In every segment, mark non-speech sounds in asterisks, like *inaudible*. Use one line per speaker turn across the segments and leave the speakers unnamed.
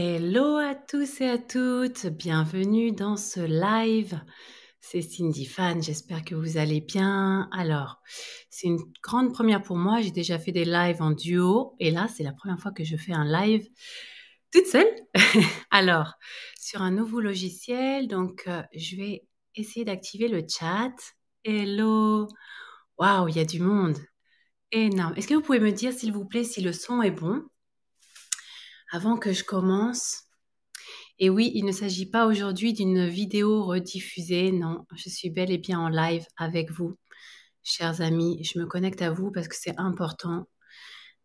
Hello à tous et à toutes, bienvenue dans ce live. C'est Cindy Fan, j'espère que vous allez bien. Alors, c'est une grande première pour moi, j'ai déjà fait des lives en duo et là, c'est la première fois que je fais un live toute seule. *laughs* Alors, sur un nouveau logiciel, donc euh, je vais essayer d'activer le chat. Hello, waouh, il y a du monde. Énorme. Est-ce que vous pouvez me dire, s'il vous plaît, si le son est bon? Avant que je commence. Et oui, il ne s'agit pas aujourd'hui d'une vidéo rediffusée, non, je suis bel et bien en live avec vous, chers amis. Je me connecte à vous parce que c'est important.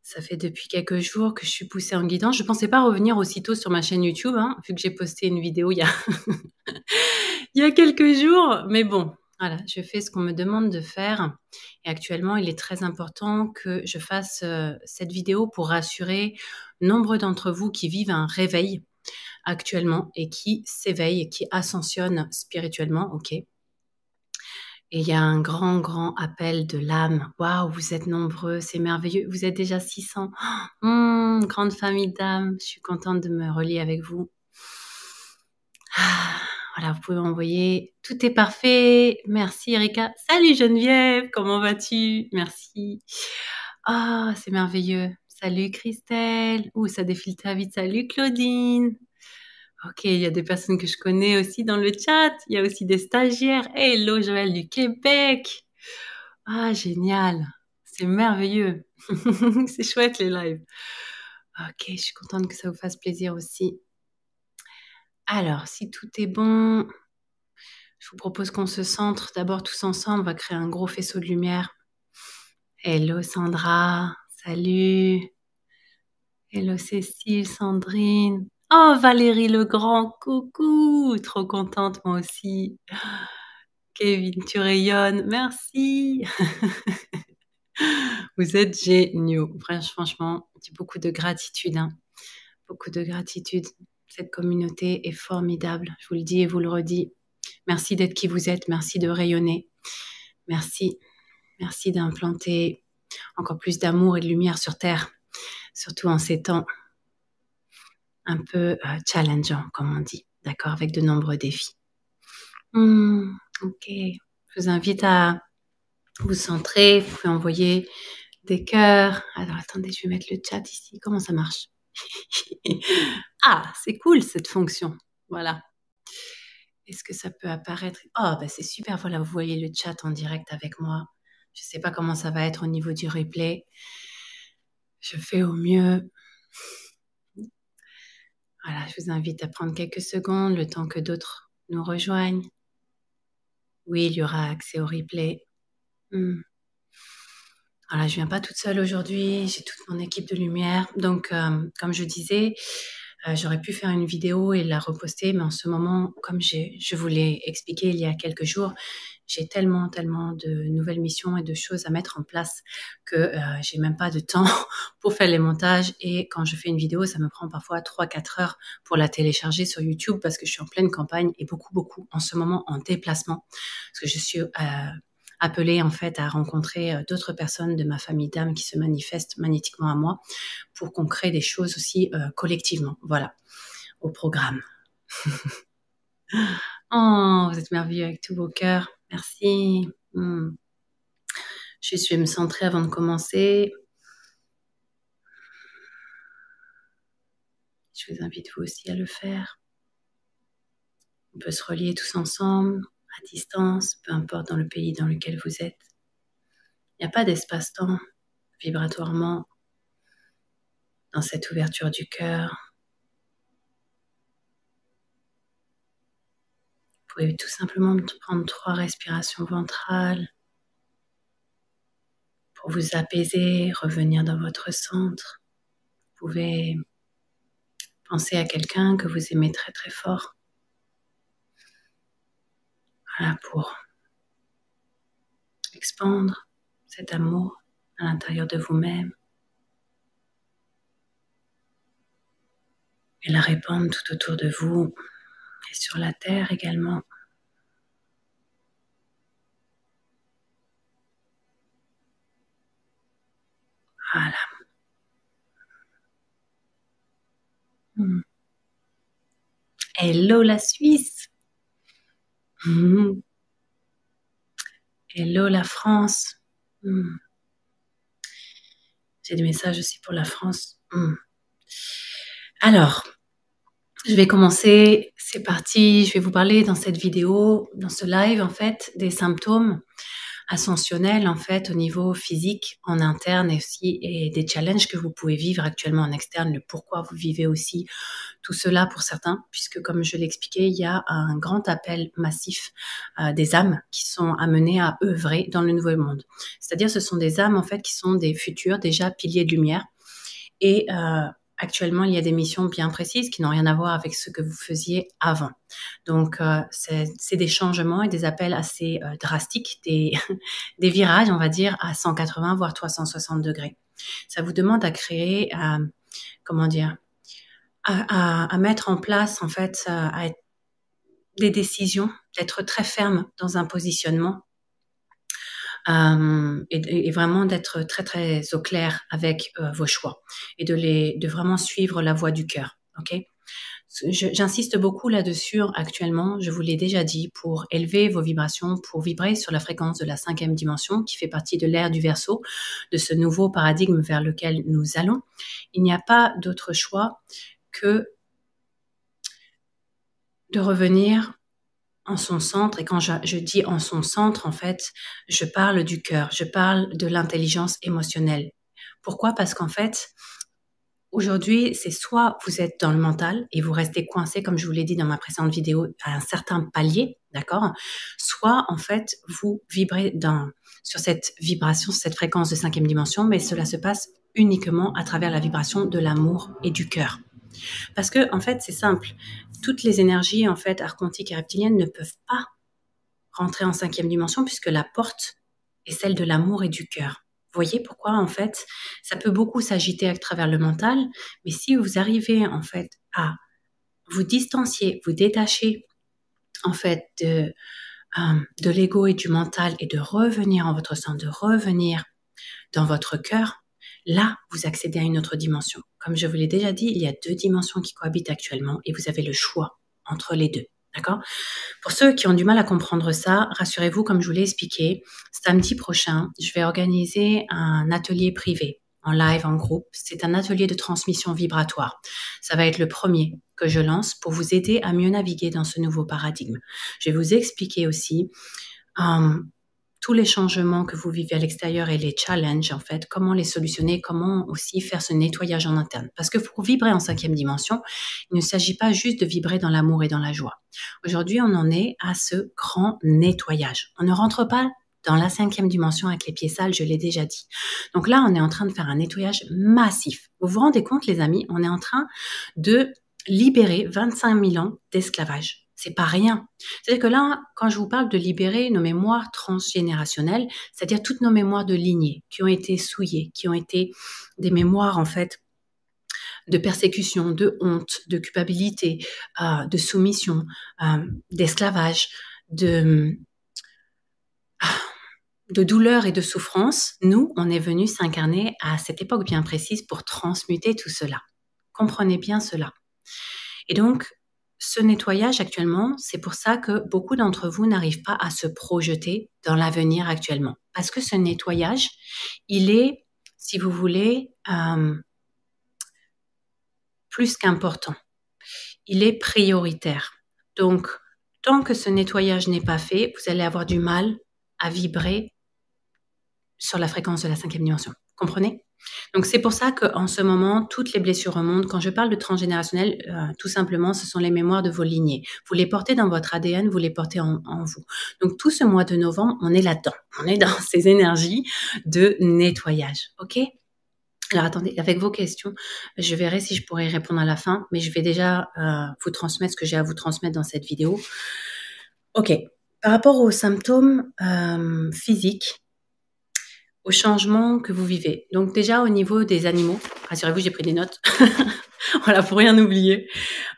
Ça fait depuis quelques jours que je suis poussée en guidance. Je ne pensais pas revenir aussitôt sur ma chaîne YouTube, hein, vu que j'ai posté une vidéo il y, a *laughs* il y a quelques jours. Mais bon, voilà, je fais ce qu'on me demande de faire. Et actuellement, il est très important que je fasse euh, cette vidéo pour rassurer nombre d'entre vous qui vivent un réveil actuellement et qui s'éveillent, qui ascensionnent spirituellement, ok Et il y a un grand, grand appel de l'âme. Waouh, vous êtes nombreux, c'est merveilleux. Vous êtes déjà 600. *gasps* Hum, grande famille d'âmes. Je suis contente de me relier avec vous. *sighs* Voilà, vous pouvez m'envoyer. Tout est parfait. Merci Erika. Salut Geneviève, comment vas-tu? Merci. Ah, c'est merveilleux. Salut Christelle. Ouh, ça défile très vite. Salut Claudine. Ok, il y a des personnes que je connais aussi dans le chat. Il y a aussi des stagiaires. Hello Joël du Québec. Ah, génial. C'est merveilleux. *laughs* c'est chouette les lives. Ok, je suis contente que ça vous fasse plaisir aussi. Alors, si tout est bon, je vous propose qu'on se centre d'abord tous ensemble. On va créer un gros faisceau de lumière. Hello Sandra, salut. Hello Cécile, Sandrine. Oh Valérie Legrand, coucou. Trop contente moi aussi. *gasps* Kevin, tu rayonnes. Merci. *laughs* Vous êtes géniaux. Franchement, beaucoup de gratitude. Hein. Beaucoup de gratitude. Cette communauté est formidable, je vous le dis et vous le redis. Merci d'être qui vous êtes, merci de rayonner. Merci, merci d'implanter encore plus d'amour et de lumière sur Terre, surtout en ces temps un peu euh, challengeants, comme on dit, d'accord, avec de nombreux défis. Hmm, ok, je vous invite à vous centrer, vous pouvez envoyer des cœurs. Alors attendez, je vais mettre le chat ici. Comment ça marche *laughs* ah, c'est cool cette fonction. Voilà. Est-ce que ça peut apparaître? Oh, bah c'est super. Voilà, vous voyez le chat en direct avec moi. Je ne sais pas comment ça va être au niveau du replay. Je fais au mieux. Voilà, je vous invite à prendre quelques secondes, le temps que d'autres nous rejoignent. Oui, il y aura accès au replay. Hmm. Voilà, je viens pas toute seule aujourd'hui, j'ai toute mon équipe de lumière. Donc, euh, comme je disais, euh, j'aurais pu faire une vidéo et la reposter, mais en ce moment, comme je vous l'ai expliqué il y a quelques jours, j'ai tellement, tellement de nouvelles missions et de choses à mettre en place que euh, j'ai même pas de temps *laughs* pour faire les montages. Et quand je fais une vidéo, ça me prend parfois 3-4 heures pour la télécharger sur YouTube parce que je suis en pleine campagne et beaucoup, beaucoup en ce moment en déplacement. Parce que je suis euh, appelée en fait à rencontrer euh, d'autres personnes de ma famille d'âme qui se manifestent magnétiquement à moi pour qu'on crée des choses aussi euh, collectivement. Voilà, au programme. *laughs* oh, vous êtes merveilleux avec tous vos cœurs. Merci. Hmm. Je vais me centrer avant de commencer. Je vous invite vous aussi à le faire. On peut se relier tous ensemble à distance, peu importe dans le pays dans lequel vous êtes. Il n'y a pas d'espace-temps vibratoirement dans cette ouverture du cœur. Vous pouvez tout simplement prendre trois respirations ventrales pour vous apaiser, revenir dans votre centre. Vous pouvez penser à quelqu'un que vous aimez très très fort voilà, pour expandre cet amour à l'intérieur de vous-même et la répandre tout autour de vous et sur la terre également. Voilà. Hmm. Hello la Suisse. Mhm. Hello la France. Mhm. J'ai des messages aussi pour la France. Mhm. Alors, je vais commencer. C'est parti. Je vais vous parler dans cette vidéo, dans ce live, en fait, des symptômes ascensionnels, en fait, au niveau physique, en interne et aussi, et des challenges que vous pouvez vivre actuellement en externe, le pourquoi vous vivez aussi tout cela pour certains, puisque comme je l'expliquais, il y a un grand appel massif euh, des âmes qui sont amenées à œuvrer dans le nouveau monde. C'est-à-dire, ce sont des âmes, en fait, qui sont des futurs, déjà piliers de lumière, et euh, actuellement, il y a des missions bien précises qui n'ont rien à voir avec ce que vous faisiez avant. Donc, euh, c'est des changements et des appels assez euh, drastiques, des, *laughs* virages, on va dire, à 180 voire 360 degrés. Ça vous demande à créer, euh, comment dire, à, mettre en place, en fait, des décisions, d'être très ferme dans un positionnement euh, et, vraiment d'être très très au clair avec euh, vos choix et de les de vraiment suivre la voie du cœur. Ok? J'insiste beaucoup là-dessus actuellement, je vous l'ai déjà dit, pour élever vos vibrations, pour vibrer sur la fréquence de la cinquième dimension qui fait partie de l'ère du verso, de ce nouveau paradigme vers lequel nous allons. Il n'y a pas d'autre choix que de revenir en son centre. Et quand je, dis en son centre, en fait, je parle du cœur, je parle de l'intelligence émotionnelle. Pourquoi? Parce qu'en fait, aujourd'hui, c'est soit vous êtes dans le mental et vous restez coincé, comme je vous l'ai dit dans ma précédente vidéo, à un certain palier, d'accord? Soit, en fait, vous vibrez sur cette vibration, cette fréquence de cinquième dimension, mais cela se passe uniquement à travers la vibration de l'amour et du cœur. Parce que, en fait, c'est simple. Toutes les énergies, en fait, archontiques et reptiliennes ne peuvent pas rentrer en cinquième dimension puisque la porte est celle de l'amour et du cœur. Voyez pourquoi, en fait, ça peut beaucoup s'agiter à travers le mental, mais si vous arrivez, en fait, à vous distancier, vous détacher, en fait, de, euh, de l'ego et du mental et de revenir en votre sein, de revenir dans votre cœur, là, vous accédez à une autre dimension. Comme je vous l'ai déjà dit, il y a deux dimensions qui cohabitent actuellement et vous avez le choix entre les deux. D'accord? Pour ceux qui ont du mal à comprendre ça, rassurez-vous, comme je vous l'ai expliqué, samedi prochain, je vais organiser un atelier privé en live, en groupe. C'est un atelier de transmission vibratoire. Ça va être le premier que je lance pour vous aider à mieux naviguer dans ce nouveau paradigme. Je vais vous expliquer aussi euh, tous les changements que vous vivez à l'extérieur et les challenges, en fait, comment les solutionner, comment aussi faire ce nettoyage en interne. Parce que pour vibrer en cinquième dimension, il ne s'agit pas juste de vibrer dans l'amour et dans la joie. Aujourd'hui, on en est à ce grand nettoyage. On ne rentre pas dans la cinquième dimension avec les pieds sales, je l'ai déjà dit. Donc là, on est en train de faire un nettoyage massif. Vous vous rendez compte, les amis, on est en train de libérer 25 000 ans d'esclavage c'est pas rien. C'est-à-dire que là, quand je vous parle de libérer nos mémoires transgénérationnelles, c'est-à-dire toutes nos mémoires de lignée qui ont été souillées, qui ont été des mémoires en fait de persécution, de honte, de culpabilité, euh, de soumission, euh, d'esclavage, de de douleur et de souffrance, nous, on est venu s'incarner à cette époque bien précise pour transmuter tout cela. Comprenez bien cela. Et donc, ce nettoyage actuellement, c'est pour ça que beaucoup d'entre vous n'arrivent pas à se projeter dans l'avenir actuellement. Parce que ce nettoyage, il est, si vous voulez, euh, plus qu'important. Il est prioritaire. Donc, tant que ce nettoyage n'est pas fait, vous allez avoir du mal à vibrer sur la fréquence de la cinquième dimension. Comprenez? Donc c'est pour ça qu'en ce moment, toutes les blessures remontent. Quand je parle de transgénérationnel, euh, tout simplement, ce sont les mémoires de vos lignées. Vous les portez dans votre ADN, vous les portez en, vous. Donc tout ce mois de novembre, on est là-dedans. *laughs* On est dans ces énergies de nettoyage. OK? Alors attendez, avec vos questions, je verrai si je pourrai répondre à la fin, mais je vais déjà euh, vous transmettre ce que j'ai à vous transmettre dans cette vidéo. Ok, par rapport aux symptômes euh, physiques, au changement que vous vivez. Donc déjà au niveau des animaux, rassurez-vous, j'ai pris des notes. *laughs* voilà, pour rien oublier.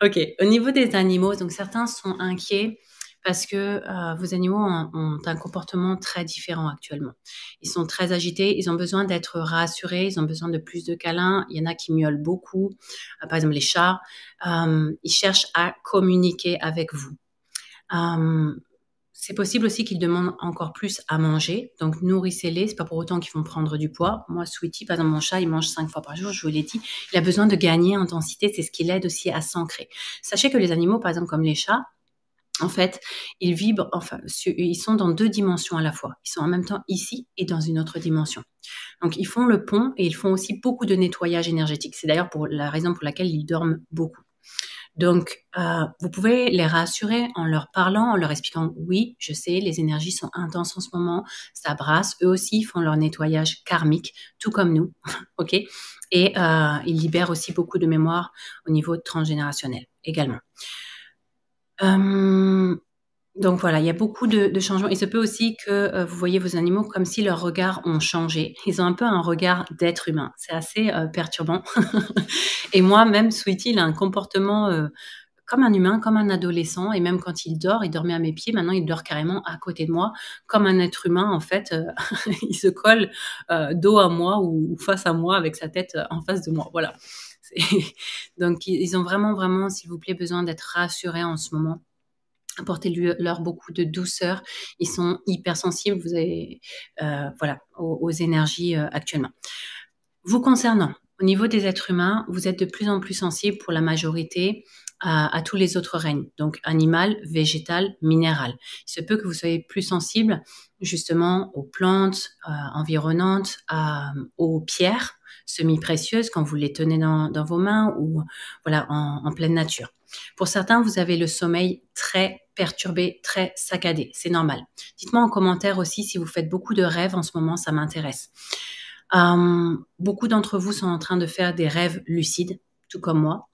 Ok, au niveau des animaux, donc certains sont inquiets parce que euh, vos animaux ont, un comportement très différent actuellement. Ils sont très agités, ils ont besoin d'être rassurés, ils ont besoin de plus de câlins. Il y en a qui miaulent beaucoup, euh, par exemple les chats. Euh, ils cherchent à communiquer avec vous. C'est possible aussi qu'ils demandent encore plus à manger. Donc, nourrissez-les. C'est pas pour autant qu'ils vont prendre du poids. Moi, Sweetie, par exemple, mon chat, il mange cinq fois par jour. Je vous l'ai dit. Il a besoin de gagner en densité. C'est ce qui l'aide aussi à s'ancrer. Sachez que les animaux, par exemple, comme les chats, en fait, ils vibrent, enfin, ils sont dans deux dimensions à la fois. Ils sont en même temps ici et dans une autre dimension. Donc, ils font le pont et ils font aussi beaucoup de nettoyage énergétique. C'est d'ailleurs pour la raison pour laquelle ils dorment beaucoup. Donc, euh, vous pouvez les rassurer en leur parlant, en leur expliquant, oui, je sais, les énergies sont intenses en ce moment, ça brasse, eux aussi font leur nettoyage karmique, tout comme nous, *laughs* ok? Et euh, ils libèrent aussi beaucoup de mémoire au niveau transgénérationnel également. Euh, donc voilà, il y a beaucoup de, changements. Il se peut aussi que euh, vous voyez vos animaux comme si leurs regards ont changé. Ils ont un peu un regard d'être humain. C'est assez euh, perturbant. *laughs* et moi, même Sweetie, il a un comportement euh, comme un humain, comme un adolescent. Et même quand il dort, il dormait à mes pieds. Maintenant, il dort carrément à côté de moi, comme un être humain. En fait, *laughs* il se colle dos à moi ou face à moi avec sa tête en face de moi. Voilà. *laughs* Donc, ils ont vraiment, vraiment, s'il vous plaît, besoin d'être rassurés en ce moment apportez-leur beaucoup de douceur. Ils sont hypersensibles, vous avez, euh, voilà, aux, énergies euh, actuellement. Vous concernant, au niveau des êtres humains, vous êtes de plus en plus sensibles pour la majorité à, tous les autres règnes, donc animal, végétal, minéral. Il se peut que vous soyez plus sensible justement aux plantes euh, environnantes, aux pierres semi-précieuses quand vous les tenez dans, vos mains ou voilà en pleine nature. Pour certains, vous avez le sommeil très perturbé, très saccadé. C'est normal. Dites-moi en commentaire aussi si vous faites beaucoup de rêves en ce moment, ça m'intéresse. Euh, beaucoup d'entre vous sont en train de faire des rêves lucides, tout comme moi.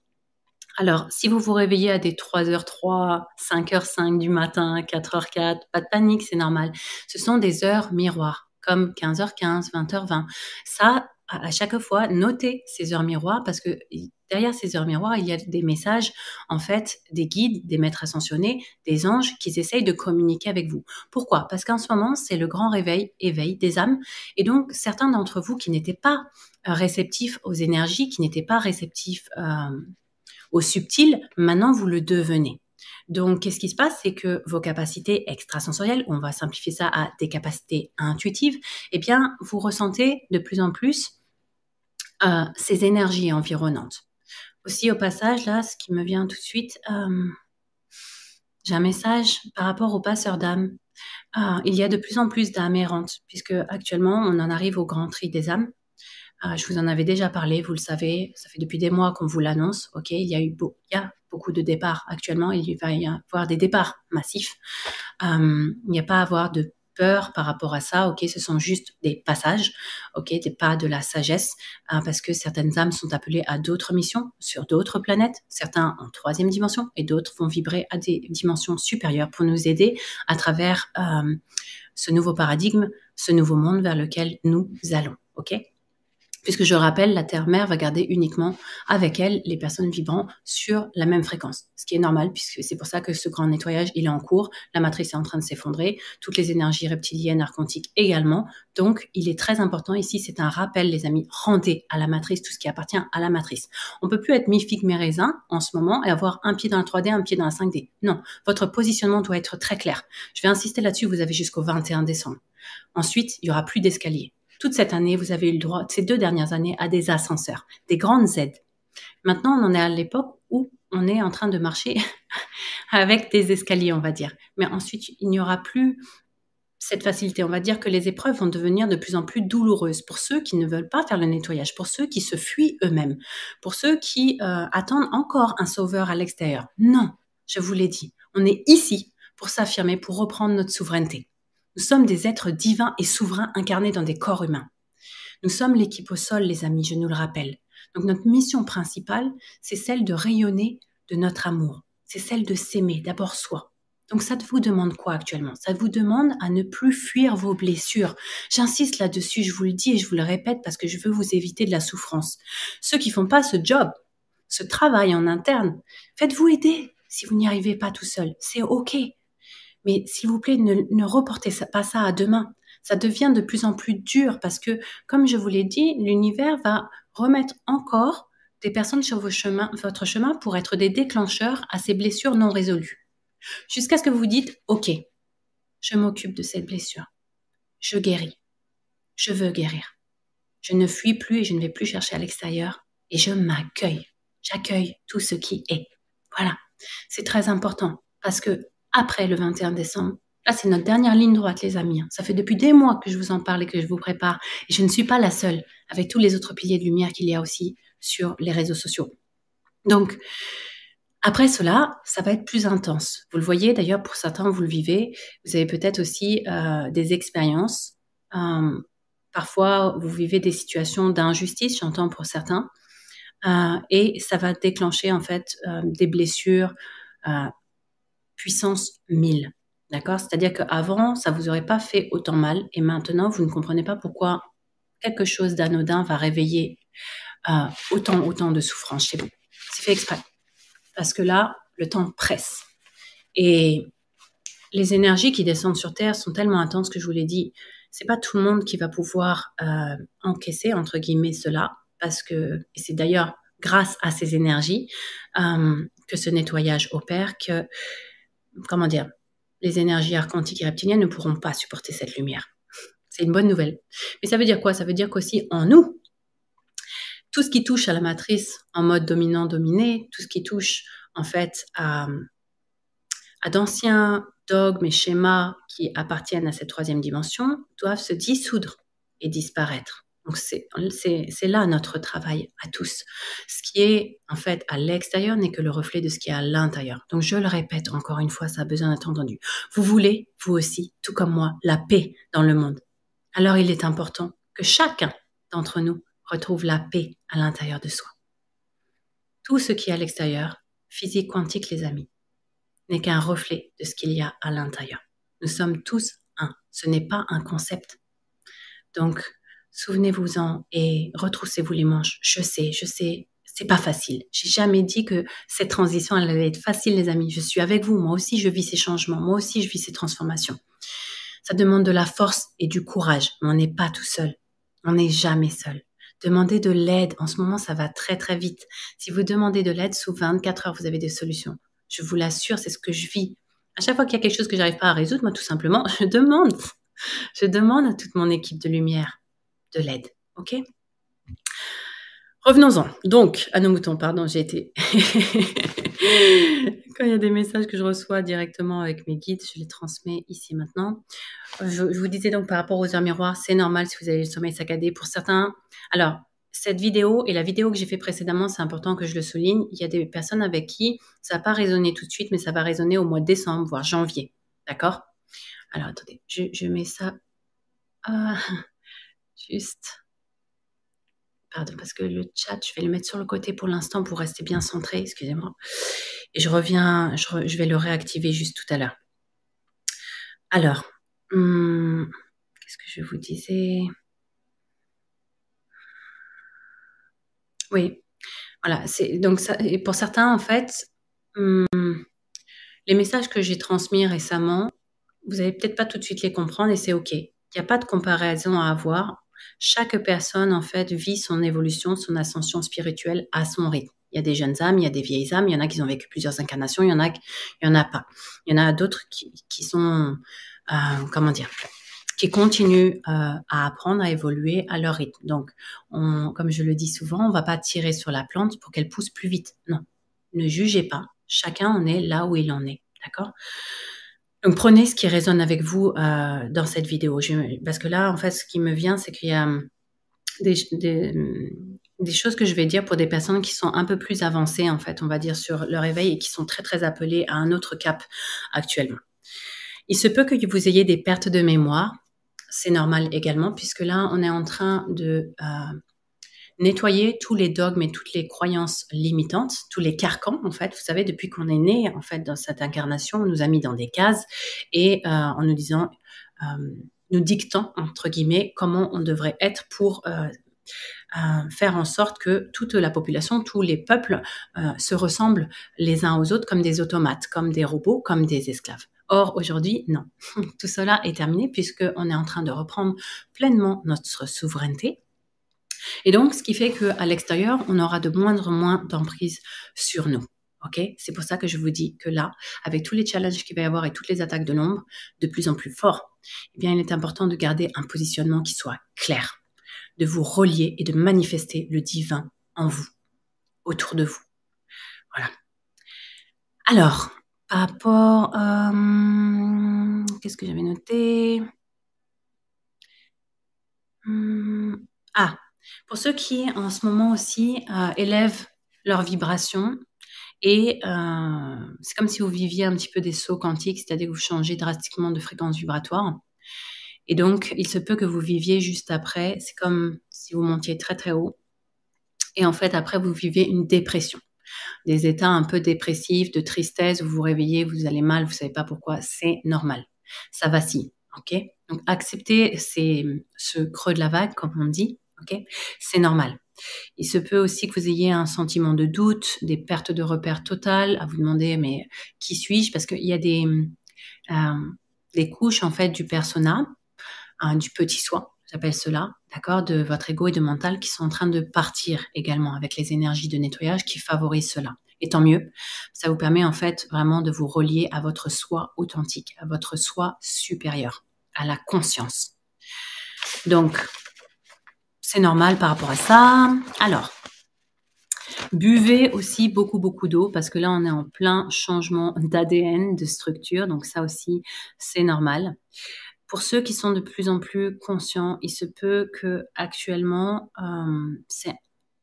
Alors, si vous vous réveillez à des 3h03, 5h05 du matin, 4h04, pas de panique, c'est normal. Ce sont des heures miroirs, comme 15h15, 20h20. Ça, à chaque fois, notez ces heures miroirs parce que derrière ces heures miroirs, il y a des messages, en fait, des guides, des maîtres ascensionnés, des anges qui essayent de communiquer avec vous. Pourquoi? Parce qu'en ce moment, c'est le grand réveil, éveil des âmes. Et donc, certains d'entre vous qui n'étaient pas euh, réceptifs aux énergies, qui n'étaient pas réceptifs euh, aux subtils, maintenant vous le devenez. Donc, qu'est-ce qui se passe? C'est que vos capacités extrasensorielles, on va simplifier ça à des capacités intuitives, eh bien, vous ressentez de plus en plus euh, ces énergies environnantes. Aussi, au passage, là, ce qui me vient tout de suite, euh, j'ai un message par rapport aux passeurs d'âmes. Euh, il y a de plus en plus d'âmes errantes, puisque actuellement, on en arrive au grand tri des âmes. je vous en avais déjà parlé, vous le savez, ça fait depuis des mois qu'on vous l'annonce. Ok, il y a eu il y a beaucoup de départs actuellement. Il va y avoir des départs massifs. il n'y a pas à avoir de peur par rapport à ça. Ok, ce sont juste des passages. Ok, des pas de la sagesse, hein, parce que certaines âmes sont appelées à d'autres missions sur d'autres planètes. Certains en troisième dimension et d'autres vont vibrer à des dimensions supérieures pour nous aider à travers euh, ce nouveau paradigme, ce nouveau monde vers lequel nous allons. Ok? Puisque je rappelle, la Terre-Mère va garder uniquement avec elle les personnes vibrant sur la même fréquence, ce qui est normal, puisque c'est pour ça que ce grand nettoyage, il est en cours, la matrice est en train de s'effondrer, toutes les énergies reptiliennes, archontiques également, donc il est très important ici, c'est un rappel, les amis, rendez à la matrice tout ce qui appartient à la matrice. On peut plus être mi-figue, mi-raisin en ce moment et avoir un pied dans la 3D, un pied dans la 5D. Non, votre positionnement doit être très clair. Je vais insister là-dessus, vous avez jusqu'au 21 décembre. Ensuite, il y aura plus d'escalier toute cette année, vous avez eu le droit, ces deux dernières années, à des ascenseurs, des grandes aides. Maintenant, on en est à l'époque où on est en train de marcher *laughs* avec des escaliers, on va dire. Mais ensuite, il n'y aura plus cette facilité. On va dire que les épreuves vont devenir de plus en plus douloureuses pour ceux qui ne veulent pas faire le nettoyage, pour ceux qui se fuient eux-mêmes, pour ceux qui euh, attendent encore un sauveur à l'extérieur. Non, je vous l'ai dit, on est ici pour s'affirmer, pour reprendre notre souveraineté. Nous sommes des êtres divins et souverains incarnés dans des corps humains. Nous sommes l'équipe au sol, les amis, je nous le rappelle. Donc notre mission principale, c'est celle de rayonner de notre amour. C'est celle de s'aimer, d'abord soi. Donc ça vous demande quoi actuellement? Ça vous demande à ne plus fuir vos blessures. J'insiste là-dessus, je vous le dis et je vous le répète parce que je veux vous éviter de la souffrance. Ceux qui font pas ce job, ce travail en interne, faites-vous aider si vous n'y arrivez pas tout seul. C'est OK. Mais s'il vous plaît, ne, reportez pas ça à demain. Ça devient de plus en plus dur parce que, comme je vous l'ai dit, l'univers va remettre encore des personnes sur votre chemin pour être des déclencheurs à ces blessures non résolues. Jusqu'à ce que vous dites, OK, je m'occupe de cette blessure. Je guéris. Je veux guérir. Je ne fuis plus et je ne vais plus chercher à l'extérieur et je m'accueille. J'accueille tout ce qui est. Voilà. C'est très important parce que après le 21 décembre, là c'est notre dernière ligne droite les amis. Hein. Ça fait depuis des mois que je vous en parle et que je vous prépare et je ne suis pas la seule avec tous les autres piliers de lumière qu'il y a aussi sur les réseaux sociaux. Donc après cela, ça va être plus intense. Vous le voyez d'ailleurs pour certains, vous le vivez. Vous avez peut-être aussi euh, des expériences. Euh, parfois, vous vivez des situations d'injustice, j'entends pour certains. Euh, et ça va déclencher en fait des blessures puissance 1000. D'accord? C'est-à-dire qu'avant, ça vous aurait pas fait autant mal et maintenant, vous ne comprenez pas pourquoi quelque chose d'anodin va réveiller autant, autant de souffrance chez vous. C'est fait exprès. Parce que là, le temps presse. Et les énergies qui descendent sur Terre sont tellement intenses que je vous l'ai dit, c'est pas tout le monde qui va pouvoir encaisser entre guillemets cela parce que, c'est d'ailleurs grâce à ces énergies euh, que ce nettoyage opère, que, comment dire, les énergies arcantiques et reptiliennes ne pourront pas supporter cette lumière. C'est une bonne nouvelle. Mais ça veut dire quoi? Ça veut dire qu'aussi en nous, tout ce qui touche à la matrice en mode dominant-dominé, tout ce qui touche en fait à, à d'anciens dogmes et schémas qui appartiennent à cette troisième dimension, doivent se dissoudre et disparaître. Donc c'est là notre travail à tous. Ce qui est en fait à l'extérieur n'est que le reflet de ce qui est à l'intérieur. Donc je le répète encore une fois, ça a besoin d'être entendu. Vous voulez, vous aussi, tout comme moi, la paix dans le monde. Alors il est important que chacun d'entre nous retrouve la paix à l'intérieur de soi. Tout ce qui est à l'extérieur, physique quantique les amis, n'est qu'un reflet de ce qu'il y a à l'intérieur. Nous sommes tous un. Ce n'est pas un concept. Donc, souvenez-vous-en et retroussez-vous les manches. Je sais, je sais, c'est pas facile. J'ai jamais dit que cette transition allait être facile, les amis. Je suis avec vous. Moi aussi, je vis ces changements. Moi aussi, je vis ces transformations. Ça demande de la force et du courage. Mais on n'est pas tout seul. On n'est jamais seul. Demandez de l'aide. En ce moment, ça va très très vite. Si vous demandez de l'aide, sous 24 heures, vous avez des solutions. Je vous l'assure, c'est ce que je vis. À chaque fois qu'il y a quelque chose que j'arrive pas à résoudre, moi, tout simplement, *laughs* je demande. Je demande à toute mon équipe de lumière de l'aide. OK? Revenons-en. Donc, à nos moutons, pardon, j'ai été. *laughs* Quand il y a des messages que je reçois directement avec mes guides, je les transmets ici maintenant. Je, vous disais donc par rapport aux heures miroirs, c'est normal si vous avez le sommeil saccadé. Pour certains, alors, cette vidéo et la vidéo que j'ai fait précédemment, c'est important que je le souligne. Il y a des personnes avec qui ça va pas résonner tout de suite, mais ça va résonner au mois de décembre, voire janvier. D'accord? Alors, attendez, je, mets ça. Ah. Juste. Pardon, parce que le chat, je vais le mettre sur le côté pour l'instant pour rester bien centré, excusez-moi. Et je reviens, je, vais le réactiver juste tout à l'heure. Alors, hum, qu'est-ce que je vous disais? Oui, voilà. C'est donc. Et pour certains, en fait, hum, les messages que j'ai transmis récemment, vous n'allez peut-être pas tout de suite les comprendre et c'est ok. Il n'y a pas de comparaison à avoir chaque personne, en fait, vit son évolution, son ascension spirituelle à son rythme. Il y a des jeunes âmes, il y a des vieilles âmes, il y en a qui ont vécu plusieurs incarnations, il y en a qui il y en a pas. Il y en a d'autres qui, qui, sont, euh, comment dire, qui continuent euh, à apprendre, à évoluer à leur rythme. Donc, on, comme je le dis souvent, on va pas tirer sur la plante pour qu'elle pousse plus vite. Non, ne jugez pas. Chacun en est là où il en est. D'accord? Donc prenez ce qui résonne avec vous euh, dans cette vidéo. parce que là, en fait, ce qui me vient, c'est qu'il y a hum, des, hum, des, choses que je vais dire pour des personnes qui sont un peu plus avancées, en fait, on va dire, sur leur éveil et qui sont très, très appelées à un autre cap actuellement. Il se peut que vous ayez des pertes de mémoire. C'est normal également, puisque là, on est en train de euh, nettoyer tous les dogmes et toutes les croyances limitantes, tous les carcans en fait. Vous savez, depuis qu'on est né en fait dans cette incarnation, on nous a mis dans des cases et euh, en nous disant, euh, nous dictant entre guillemets comment on devrait être pour euh, faire en sorte que toute la population, tous les peuples se ressemblent les uns aux autres comme des automates, comme des robots, comme des esclaves. Or, aujourd'hui, non. *laughs* Tout cela est terminé puisqu'on est en train de reprendre pleinement notre souveraineté. Et donc, ce qui fait qu'à l'extérieur, on aura de moindre en moins d'emprise sur nous. Ok, c'est pour ça que je vous dis que là, avec tous les challenges qu'il va y avoir et toutes les attaques de l'ombre, de plus en plus forts, eh bien, il est important de garder un positionnement qui soit clair, de vous relier et de manifester le divin en vous, autour de vous. Voilà. Alors, par rapport, euh, qu'est-ce que j'avais noté? Hum, Ah, pour ceux qui en ce moment aussi euh, élèvent leur vibration, et euh, c'est comme si vous viviez un petit peu des sauts quantiques, c'est-à-dire que vous changez drastiquement de fréquence vibratoire. Et donc, il se peut que vous viviez juste après, c'est comme si vous montiez très très haut. Et en fait, après, vous vivez une dépression. Des états un peu dépressifs, de tristesse, vous vous réveillez, vous allez mal, vous savez pas pourquoi, c'est normal. Ça vacille, ok? Donc, accepter ce creux de la vague, comme on dit, C'est normal. Il se peut aussi que vous ayez un sentiment de doute, des pertes de repères totales, à vous demander mais qui suis-je? Parce qu'il y a des, euh, des couches en fait du persona, hein, du petit soi, j'appelle cela, d'accord, de votre ego et de mental qui sont en train de partir également avec les énergies de nettoyage qui favorisent cela. Et tant mieux, ça vous permet en fait vraiment de vous relier à votre soi authentique, à votre soi supérieur, à la conscience. Donc, c'est normal par rapport à ça. Alors, buvez aussi beaucoup, beaucoup d'eau parce que là, on est en plein changement d'ADN, de structure. Donc ça aussi, c'est normal. Pour ceux qui sont de plus en plus conscients, il se peut que actuellement, euh, c'est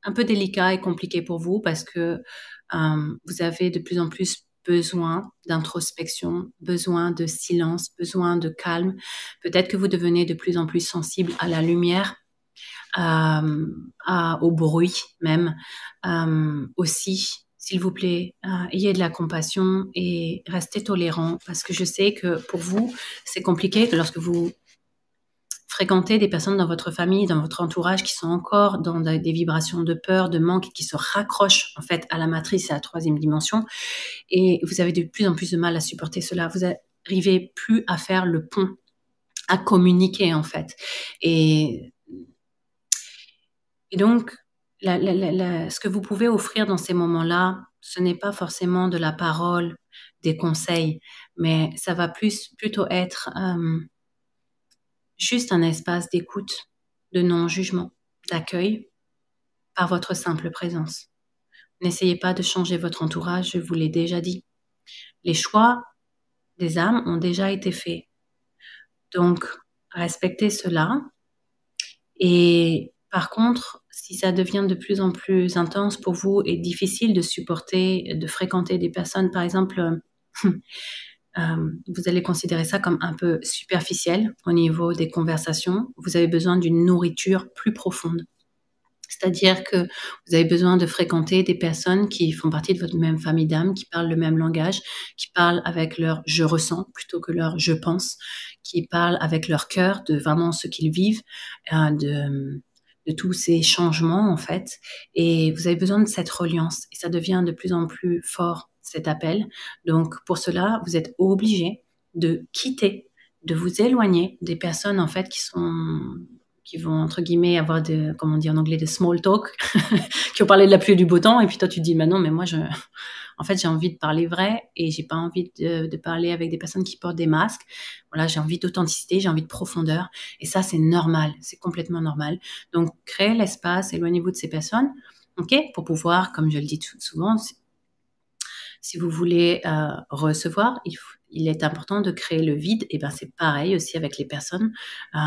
un peu délicat et compliqué pour vous parce que euh, vous avez de plus en plus besoin d'introspection, besoin de silence, besoin de calme. Peut-être que vous devenez de plus en plus sensible à la lumière euh, au bruit même. Euh, aussi, s'il vous plaît, euh, ayez de la compassion et restez tolérant parce que je sais que pour vous, c'est compliqué que lorsque vous fréquentez des personnes dans votre famille, dans votre entourage qui sont encore dans des vibrations de peur, de manque, qui se raccrochent en fait à la matrice et à la troisième dimension, et vous avez de plus en plus de mal à supporter cela. Vous n'arrivez plus à faire le pont, à communiquer en fait. Et et donc, ce que vous pouvez offrir dans ces moments-là, ce n'est pas forcément de la parole, des conseils, mais ça va plus plutôt être euh, juste un espace d'écoute, de non-jugement, d'accueil par votre simple présence. N'essayez pas de changer votre entourage, je vous l'ai déjà dit. Les choix des âmes ont déjà été faits. Donc, respectez cela et par contre, si ça devient de plus en plus intense pour vous et difficile de supporter, de fréquenter des personnes, par exemple, euh, *laughs* euh, vous allez considérer ça comme un peu superficiel au niveau des conversations. Vous avez besoin d'une nourriture plus profonde. C'est-à-dire que vous avez besoin de fréquenter des personnes qui font partie de votre même famille d'âme, qui parlent le même langage, qui parlent avec leur je ressens plutôt que leur je pense, qui parlent avec leur cœur de vraiment ce qu'ils vivent, euh, de de tous ces changements en fait. Et vous avez besoin de cette reliance et ça devient de plus en plus fort cet appel. Donc pour cela, vous êtes obligé de quitter, de vous éloigner des personnes en fait qui sont qui vont entre guillemets avoir de comment dire en anglais de small talk *laughs* qui ont parlé de la pluie et du beau temps et puis toi tu dis maintenant mais moi je en fait, j'ai envie de parler vrai et j'ai pas envie de, parler avec des personnes qui portent des masques. Voilà, j'ai envie d'authenticité, j'ai envie de profondeur. Et ça, c'est normal, c'est complètement normal. Donc, créez l'espace, éloignez-vous de ces personnes, ok, pour pouvoir, comme je le dis souvent, si vous voulez euh, recevoir, il, est important de créer le vide. Et ben, c'est pareil aussi avec les personnes. Euh,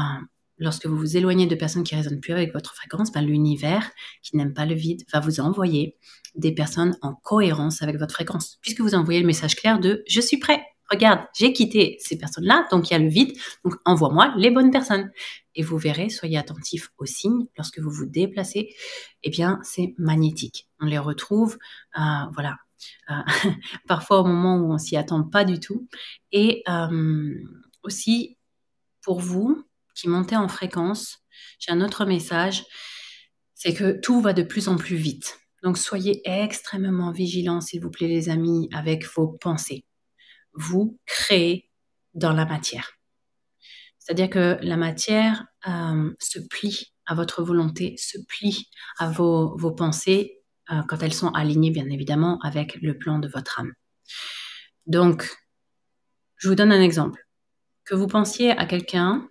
lorsque vous vous éloignez de personnes qui résonnent plus avec votre fréquence, ben, l'univers qui n'aime pas le vide va vous envoyer des personnes en cohérence avec votre fréquence, puisque vous envoyez le message clair de je suis prêt. Regarde, j'ai quitté ces personnes-là, donc il y a le vide, donc envoie-moi les bonnes personnes. Et vous verrez, soyez attentifs aux signes lorsque vous vous déplacez. Eh bien, c'est magnétique. On les retrouve, euh, voilà, euh, *laughs* parfois au moment où on s'y attend pas du tout. Et euh, aussi, pour vous qui montez en fréquence, j'ai un autre message, c'est que tout va de plus en plus vite. Donc soyez extrêmement vigilants, s'il vous plaît, les amis, avec vos pensées. Vous créez dans la matière. C'est-à-dire que la matière euh, se plie à votre volonté, se plie à vos, vos pensées euh, quand elles sont alignées, bien évidemment, avec le plan de votre âme. Donc, je vous donne un exemple. Que vous pensiez à quelqu'un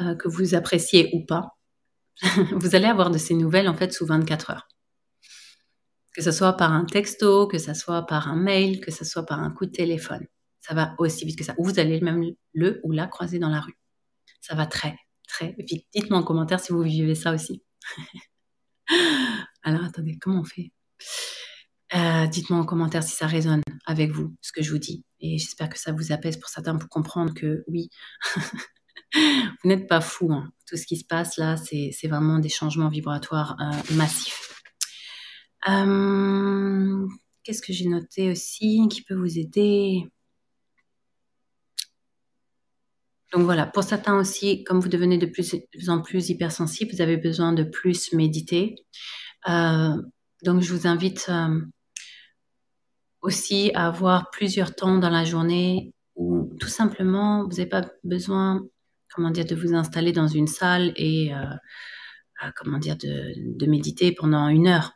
euh, que vous appréciez ou pas, *laughs* vous allez avoir de ces nouvelles en fait sous 24 heures. Que ce soit par un texto, que ce soit par un mail, que ce soit par un coup de téléphone. Ça va aussi vite que ça. Ou vous allez même le ou la croiser dans la rue. Ça va très, très vite. Dites-moi en commentaire si vous vivez ça aussi. *laughs* Alors attendez, comment on fait? Euh, Dites-moi en commentaire si ça résonne avec vous, ce que je vous dis. Et j'espère que ça vous apaise pour certains pour comprendre que oui, *laughs* vous n'êtes pas fou. Hein. Tout ce qui se passe là, c'est vraiment des changements vibratoires euh, massifs. Euh, qu'est-ce que j'ai noté aussi qui peut vous aider? Donc voilà, pour certains aussi, comme vous devenez de plus en plus hypersensible, vous avez besoin de plus méditer. Euh, donc je vous invite aussi à avoir plusieurs temps dans la journée où tout simplement vous n'avez pas besoin comment dire, de vous installer dans une salle et euh, euh, comment dire, de, méditer pendant une heure.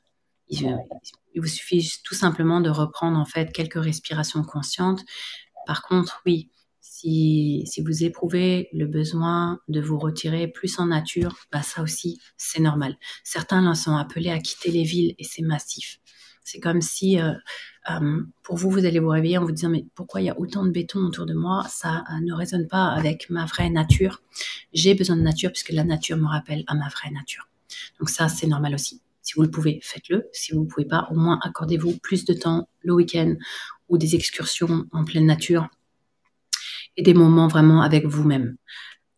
Il, vous suffit tout simplement de reprendre en fait quelques respirations conscientes. Par contre, oui, si, si vous éprouvez le besoin de vous retirer plus en nature, bah ça aussi, c'est normal. Certains sont appelés à quitter les villes et c'est massif. C'est comme si euh, euh, pour vous, vous allez vous réveiller en vous disant mais pourquoi il y a autant de béton autour de moi? Ça euh, ne résonne pas avec ma vraie nature. J'ai besoin de nature puisque la nature me rappelle à ma vraie nature. Donc ça, c'est normal aussi. Si vous le pouvez, faites-le. Si vous ne pouvez pas, au moins accordez-vous plus de temps le week-end ou des excursions en pleine nature et des moments vraiment avec vous-même.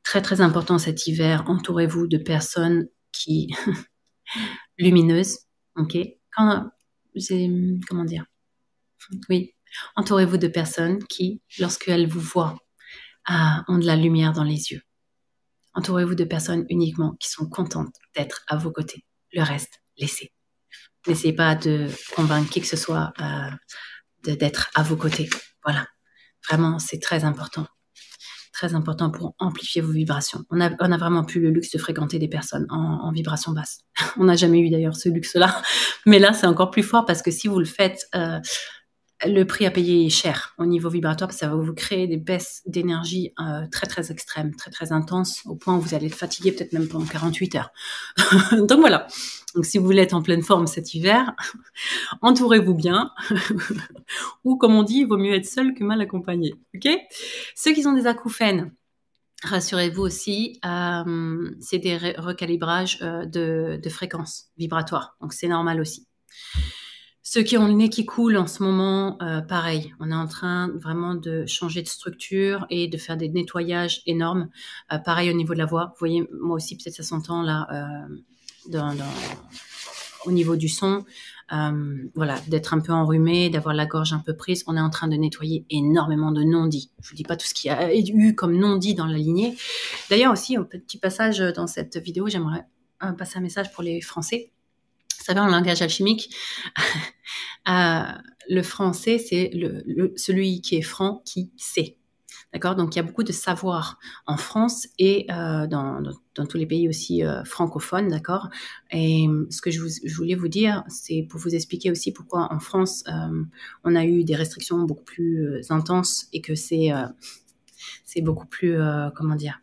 Très très important cet hiver, entourez-vous de personnes qui *laughs* lumineuses, ok? Comment dire? Oui, entourez-vous de personnes qui, lorsqu'elles vous voient, ah, ont de la lumière dans les yeux. Entourez-vous de personnes uniquement qui sont contentes d'être à vos côtés. Le reste, laissez. N'essayez pas de convaincre qui que ce soit euh, d'être à vos côtés. Voilà. Vraiment, c'est très important. Très important pour amplifier vos vibrations. On a, on a vraiment plus le luxe de fréquenter des personnes en, en vibration basse. *laughs* on n'a jamais eu d'ailleurs ce luxe-là. Mais là, c'est encore plus fort parce que si vous le faites euh, le prix à payer est cher au niveau vibratoire parce que ça va vous créer des baisses d'énergie euh, très très extrêmes, très très intenses, au point où vous allez être fatigué peut-être même pendant 48 heures. *laughs* Donc voilà. Donc si vous voulez être en pleine forme cet hiver, *laughs* entourez-vous bien. *laughs* Ou comme on dit, il vaut mieux être seul que mal accompagné. Ok? Ceux qui ont des acouphènes, rassurez-vous aussi, euh, c'est des recalibrages euh, de, de fréquences vibratoires. Donc c'est normal aussi. Ceux qui ont le nez qui coule en ce moment, euh, pareil, on est en train vraiment de changer de structure et de faire des nettoyages énormes. Euh, pareil au niveau de la voix. Vous voyez, moi aussi, peut-être ça s'entend là, euh, au niveau du son. voilà, d'être un peu enrhumé, d'avoir la gorge un peu prise. On est en train de nettoyer énormément de non-dits. Je vous dis pas tout ce qu'il y a eu comme non-dit dans la lignée. D'ailleurs aussi, un petit passage dans cette vidéo, j'aimerais passer un message pour les Français vous savez, en langage alchimique, *laughs* euh, le français, c'est celui qui est franc qui sait. D'accord? Donc, il y a beaucoup de savoir en France et euh, dans, tous les pays aussi euh, francophones, d'accord? Et ce que je, voulais vous dire, c'est pour vous expliquer aussi pourquoi en France, on a eu des restrictions beaucoup plus intenses et que c'est beaucoup plus, comment dire,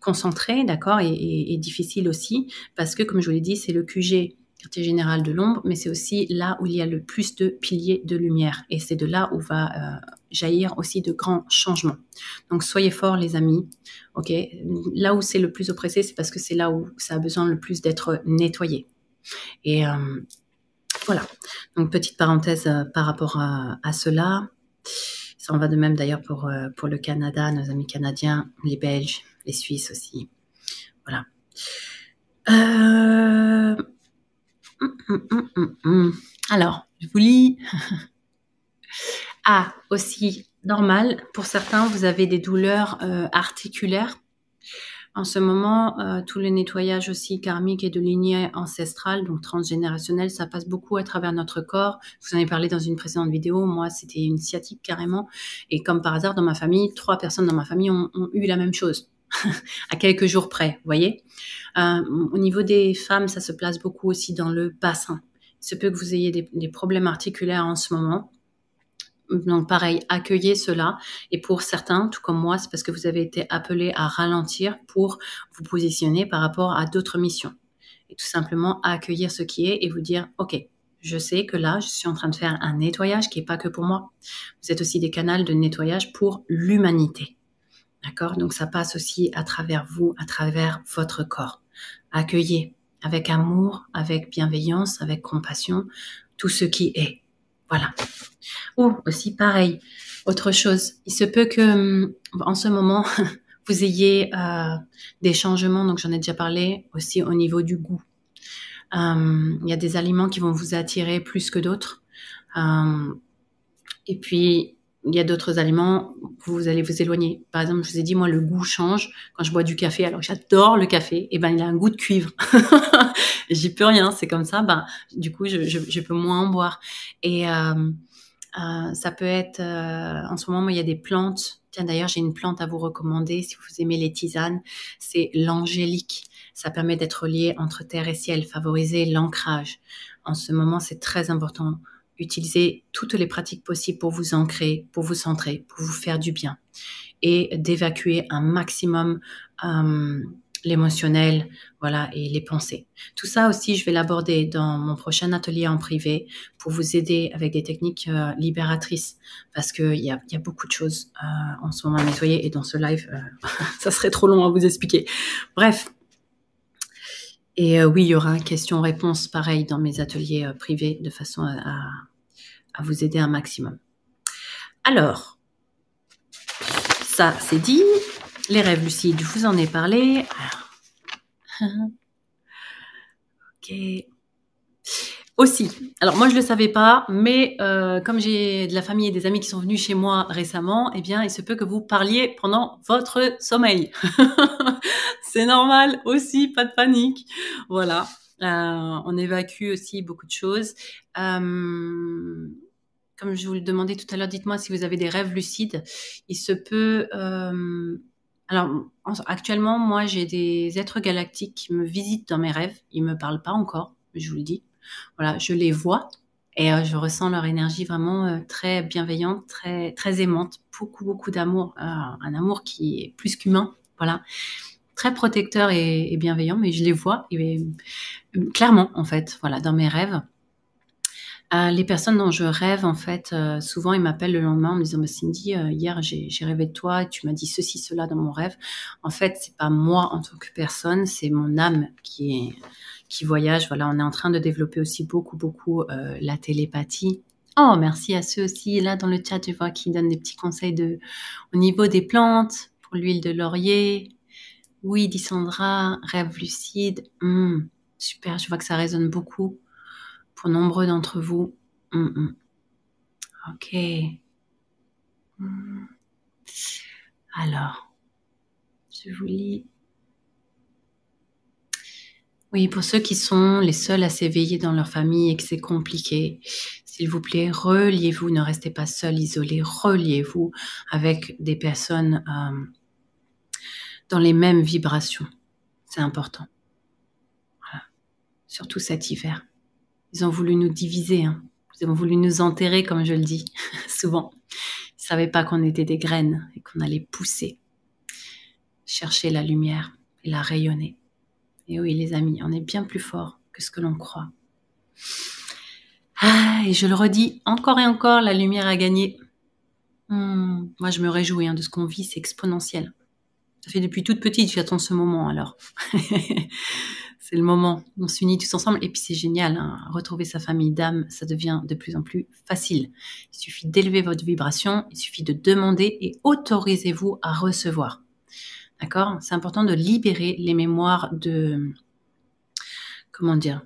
concentré, d'accord? Et, difficile aussi, parce que, comme je vous l'ai dit, c'est le QG quartier général de l'ombre, mais c'est aussi là où il y a le plus de piliers de lumière. Et c'est de là où va euh, jaillir aussi de grands changements. Donc soyez forts les amis. Ok, là où c'est le plus oppressé, c'est parce que c'est là où ça a besoin le plus d'être nettoyé. Et euh, voilà. Donc petite parenthèse euh, par rapport à, cela. Ça en va de même d'ailleurs pour, pour le Canada, nos amis canadiens, les Belges, les Suisses aussi. Voilà. Alors, je vous lis. *laughs* ah, aussi, normal, pour certains, vous avez des douleurs euh, articulaires. En ce moment, euh, tous les nettoyages aussi karmiques et de lignée ancestrale, donc transgénérationnelle, ça passe beaucoup à travers notre corps. Je vous en ai parlé dans une précédente vidéo. Moi, c'était une sciatique carrément. Et comme par hasard, dans ma famille, trois personnes dans ma famille ont, eu la même chose. À quelques jours près, vous voyez. Euh, au niveau des femmes, ça se place beaucoup aussi dans le bassin. Il se peut que vous ayez des problèmes articulaires en ce moment. Donc pareil, accueillez cela. Et pour certains, tout comme moi, c'est parce que vous avez été appelé à ralentir pour vous positionner par rapport à d'autres missions. Et tout simplement accueillir ce qui est et vous dire, OK, je sais que là, je suis en train de faire un nettoyage qui n'est pas que pour moi. Vous êtes aussi des canaux de nettoyage pour l'humanité. D'accord? Donc ça passe aussi à travers vous, à travers votre corps. Accueillez avec amour, avec bienveillance, avec compassion, tout ce qui est. Voilà. Ou aussi pareil, autre chose. Il se peut que hum, en ce moment *laughs* vous ayez euh, des changements. Donc j'en ai déjà parlé aussi au niveau du goût. Hum, il y a des aliments qui vont vous attirer plus que d'autres. Hum, et puis il y a d'autres aliments, vous allez vous éloigner. Par exemple, je vous ai dit, moi, le goût change quand je bois du café. Alors, j'adore le café. Et eh ben, il a un goût de cuivre. *laughs* J'y peux rien. C'est comme ça. Ben, du coup, je, peux moins en boire. Et euh, euh, ça peut être, euh, en ce moment, il y a des plantes. Tiens, d'ailleurs, j'ai une plante à vous recommander si vous aimez les tisanes. C'est l'angélique. Ça permet d'être lié entre terre et ciel, favoriser l'ancrage. En ce moment, c'est très important utilisez toutes les pratiques possibles pour vous ancrer, pour vous centrer, pour vous faire du bien et d'évacuer un maximum euh, l'émotionnel, voilà, et les pensées. Tout ça aussi, je vais l'aborder dans mon prochain atelier en privé pour vous aider avec des techniques euh, libératrices, parce qu'il y a, y a beaucoup de choses euh, en ce moment à nettoyer et dans ce live, *laughs* ça serait trop long à vous expliquer. Bref, et euh, oui, il y aura question-réponse pareil dans mes ateliers euh, privés de façon à, vous aider un maximum. Alors, ça c'est dit. Les rêves lucides, je vous en ai parlé. *laughs* ok. Aussi, alors moi je le savais pas, mais euh, comme j'ai de la famille et des amis qui sont venus chez moi récemment, eh bien il se peut que vous parliez pendant votre sommeil. *laughs* C'est normal aussi, pas de panique. Voilà, euh, on évacue aussi beaucoup de choses. Euh, comme je vous le demandais tout à l'heure, dites-moi si vous avez des rêves lucides. Il se peut. alors, actuellement, moi, j'ai des êtres galactiques qui me visitent dans mes rêves. Ils me parlent pas encore, je vous le dis. Voilà, je les vois et euh, je ressens leur énergie vraiment euh, très bienveillante, très très aimante, beaucoup beaucoup d'amour, euh, un amour qui est plus qu'humain, voilà, très protecteur et, bienveillant, mais je les vois et, clairement en fait, voilà, dans mes rêves. les personnes dont je rêve, en fait, souvent ils m'appellent le lendemain en me disant bah, Cindy, hier j'ai rêvé de toi, et tu m'as dit ceci, cela dans mon rêve. En fait, c'est pas moi en tant que personne, c'est mon âme qui est qui voyagent. Voilà, on est en train de développer aussi beaucoup, beaucoup euh, la télépathie. Oh, merci à ceux aussi là dans le chat, je vois qui donnent des petits conseils au niveau des plantes pour l'huile de laurier. Oui, dit Sandra, rêve lucide. Hmm, super, je vois que ça résonne beaucoup pour nombreux d'entre vous. Hmm, hmm. Ok. Alors, je vous lis oui, pour ceux qui sont les seuls à s'éveiller dans leur famille et que c'est compliqué, s'il vous plaît, reliez-vous, ne restez pas seul, isolé, reliez-vous avec des personnes euh, dans les mêmes vibrations. C'est important. Surtout cet hiver. Ils ont voulu nous diviser, hein. ils ont voulu nous enterrer, comme je le dis *laughs* souvent. Ils ne savaient pas qu'on était des graines et qu'on allait pousser, chercher la lumière et la rayonner. Et oui, les amis, on est bien plus fort que ce que l'on croit. Ah, et je le redis encore et encore, la lumière a gagné. Hmm, moi, je me réjouis hein, de ce qu'on vit, c'est exponentiel. Ça fait depuis toute petite, j'attends ce moment alors. *laughs* c'est le moment, on s'unit tous ensemble et puis c'est génial. Hein. retrouver sa famille d'âme, ça devient de plus en plus facile. Il suffit d'élever votre vibration, il suffit de demander et autorisez-vous à recevoir. D'accord? C'est important de libérer les mémoires de... Comment dire?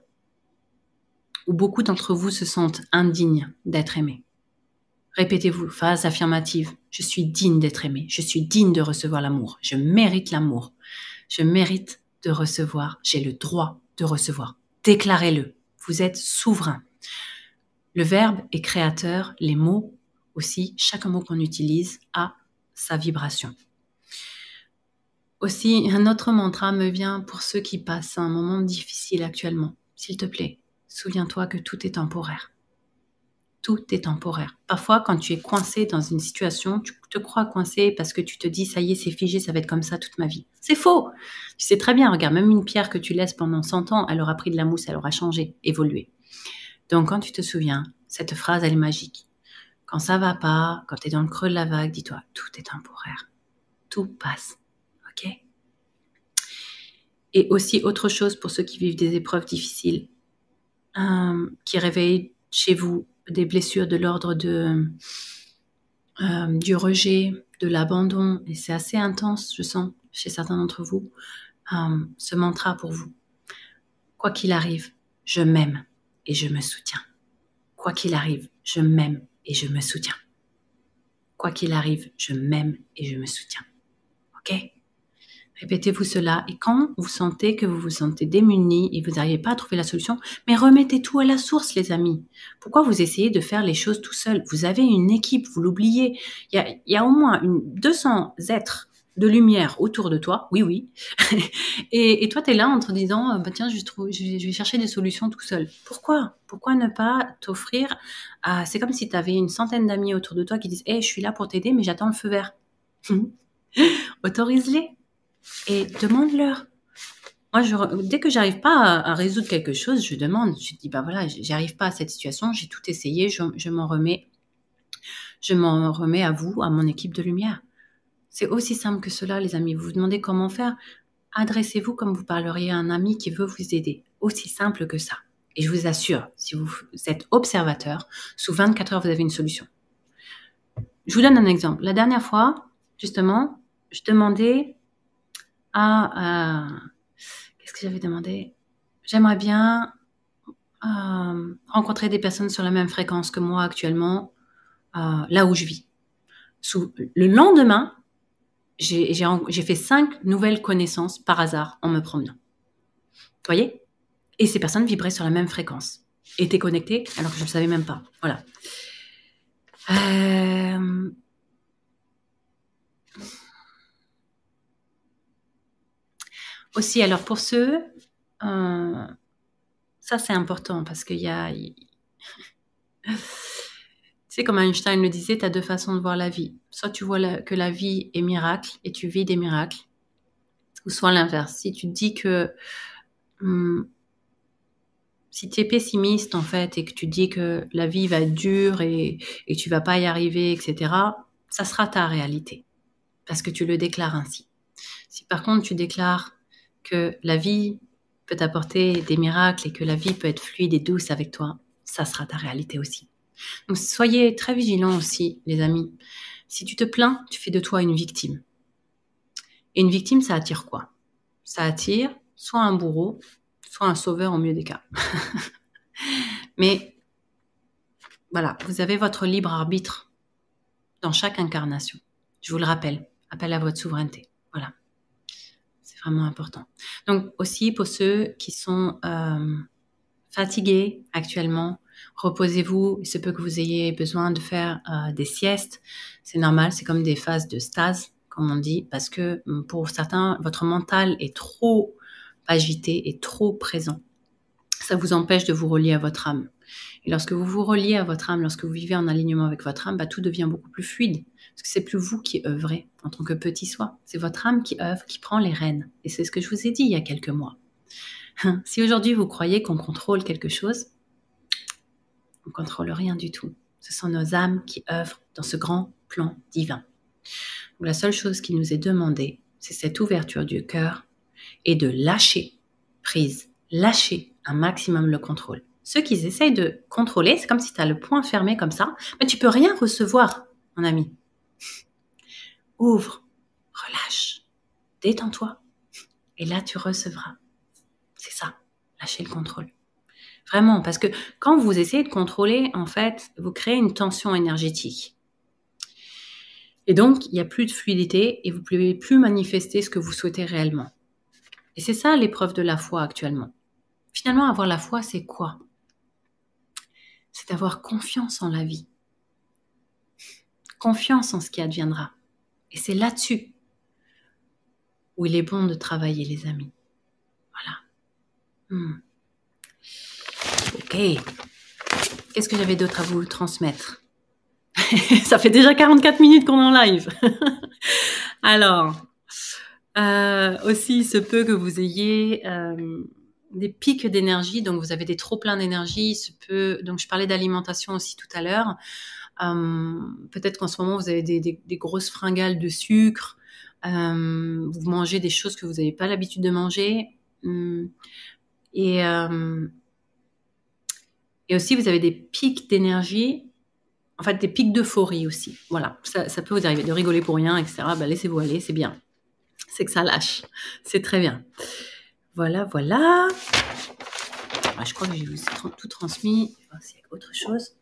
Où beaucoup d'entre vous se sentent indignes d'être aimés. Répétez-vous, phase affirmative. Je suis digne d'être aimé. Je suis digne de recevoir l'amour. Je mérite l'amour. Je mérite de recevoir. J'ai le droit de recevoir. Déclarez-le. Vous êtes souverain. Le verbe est créateur. Les mots aussi, chaque mot qu'on utilise a sa vibration. Aussi, un autre mantra me vient pour ceux qui passent un moment difficile actuellement. S'il te plaît, souviens-toi que tout est temporaire. Tout est temporaire. Parfois, quand tu es coincé dans une situation, tu te crois coincé parce que tu te dis, ça y est, c'est figé, ça va être comme ça toute ma vie. C'est faux. Tu sais très bien, regarde, même une pierre que tu laisses pendant 100 ans, elle aura pris de la mousse, elle aura changé, évolué. Donc, quand tu te souviens, cette phrase, elle est magique. Quand ça va pas, quand tu es dans le creux de la vague, dis-toi, tout est temporaire. Tout passe. Et aussi autre chose pour ceux qui vivent des épreuves difficiles, euh, qui réveillent chez vous des blessures de l'ordre de euh, du rejet, de l'abandon, et c'est assez intense, je sens, chez certains d'entre vous, euh, ce mantra pour vous. Quoi qu'il arrive, je m'aime et je me soutiens. Quoi qu'il arrive, je m'aime et je me soutiens. Quoi qu'il arrive, je m'aime et je me soutiens. OK? Répétez-vous cela et quand vous sentez que vous vous sentez démuni et vous n'arrivez pas à trouver la solution, mais remettez tout à la source, les amis. Pourquoi vous essayez de faire les choses tout seul? Vous avez une équipe, vous l'oubliez. Il y a, au moins une, 200 êtres de lumière autour de toi, oui, oui. *laughs* et, toi, tu es là en te disant, euh, bah, tiens, je, je, vais chercher des solutions tout seul. Pourquoi? Pourquoi ne pas t'offrir C'est comme si tu avais une centaine d'amis autour de toi qui disent, hé, je suis là pour t'aider, mais j'attends le feu vert. *laughs* Autorise-les et demande-leur. Moi, je, dès que j'arrive pas à, résoudre quelque chose, je demande. Je dis, bah voilà, j'arrive pas à cette situation, j'ai tout essayé, je, m'en remets. Je m'en remets à vous, à mon équipe de lumière. C'est aussi simple que cela, les amis. Vous vous demandez comment faire. Adressez-vous comme vous parleriez à un ami qui veut vous aider. Aussi simple que ça. Et je vous assure, si vous êtes observateur, sous 24 heures, vous avez une solution. Je vous donne un exemple. La dernière fois, justement, je demandais ah, qu'est-ce que j'avais demandé? J'aimerais bien euh, rencontrer des personnes sur la même fréquence que moi actuellement, euh, là où je vis. Le lendemain, j'ai fait cinq nouvelles connaissances par hasard en me promenant. Vous voyez? Et ces personnes vibraient sur la même fréquence, étaient connectées alors que je ne le savais même pas. Voilà. Euh, Aussi, alors pour ceux, euh, ça c'est important parce qu'il y a... *laughs* tu sais, comme Einstein le disait, tu as deux façons de voir la vie. Soit tu vois que la vie est miracle et tu vis des miracles, ou soit l'inverse. Si tu dis que... Hum, si tu es pessimiste en fait et que tu dis que la vie va être dure et, et tu vas pas y arriver, etc., ça sera ta réalité parce que tu le déclares ainsi. Si par contre tu déclares que la vie peut t'apporter des miracles et que la vie peut être fluide et douce avec toi, ça sera ta réalité aussi. Donc soyez très vigilants aussi, les amis. Si tu te plains, tu fais de toi une victime. Et une victime, ça attire quoi? Ça attire soit un bourreau, soit un sauveur au mieux des cas. *laughs* Mais voilà, vous avez votre libre arbitre dans chaque incarnation. Je vous le rappelle, appel à votre souveraineté. Vraiment important. Donc aussi pour ceux qui sont euh, fatigués actuellement, reposez-vous. Il se peut que vous ayez besoin de faire euh, des siestes. C'est normal, c'est comme des phases de stase, comme on dit, parce que mm, pour certains, votre mental est trop agité et trop présent. Ça vous empêche de vous relier à votre âme. Et lorsque vous vous reliez à votre âme, lorsque vous vivez en alignement avec votre âme, bah, tout devient beaucoup plus fluide. Parce que c'est plus vous qui œuvrez en tant que petit soi. C'est votre âme qui œuvre, qui prend les rênes. Et c'est ce que je vous ai dit il y a quelques mois. si aujourd'hui vous croyez qu'on contrôle quelque chose, on contrôle rien du tout. Ce sont nos âmes qui œuvrent dans ce grand plan divin. la seule chose qui nous est demandée, c'est cette ouverture du cœur et de lâcher prise, lâcher un maximum le contrôle. Ceux qui essayent de contrôler, c'est comme si tu as le poing fermé comme ça, mais tu peux rien recevoir, mon ami. Ouvre, relâche, détends-toi. Et là, tu recevras. C'est ça, lâcher le contrôle. Vraiment, parce que quand vous essayez de contrôler, en fait, vous créez une tension énergétique. Et donc, il n'y a plus de fluidité et vous ne pouvez plus manifester ce que vous souhaitez réellement. Et c'est ça l'épreuve de la foi actuellement. Finalement, avoir la foi, c'est quoi? C'est d'avoir confiance en la vie. Confiance en ce qui adviendra. Et c'est là-dessus où il est bon de travailler, les amis. Voilà. Hmm. Ok. Qu'est-ce que j'avais d'autre à vous transmettre? *laughs* Ça fait déjà 44 minutes qu'on est en live. *laughs* Alors, euh, aussi, il se peut que vous ayez euh, des pics d'énergie, donc vous avez des trop pleins d'énergie. Se peut, donc je parlais d'alimentation aussi tout à l'heure. Euh, peut-être qu'en ce moment vous avez des, grosses fringales de sucre. vous mangez des choses que vous n'avez pas l'habitude de manger. Hum, et et aussi, vous avez des pics d'énergie, en fait, des pics d'euphorie aussi. Voilà, ça, peut vous arriver de rigoler pour rien, etc. Bah, laissez-vous aller, c'est bien. C'est que ça lâche. C'est très bien. Voilà, voilà. Ah, je crois que j'ai tout transmis. Y a autre chose.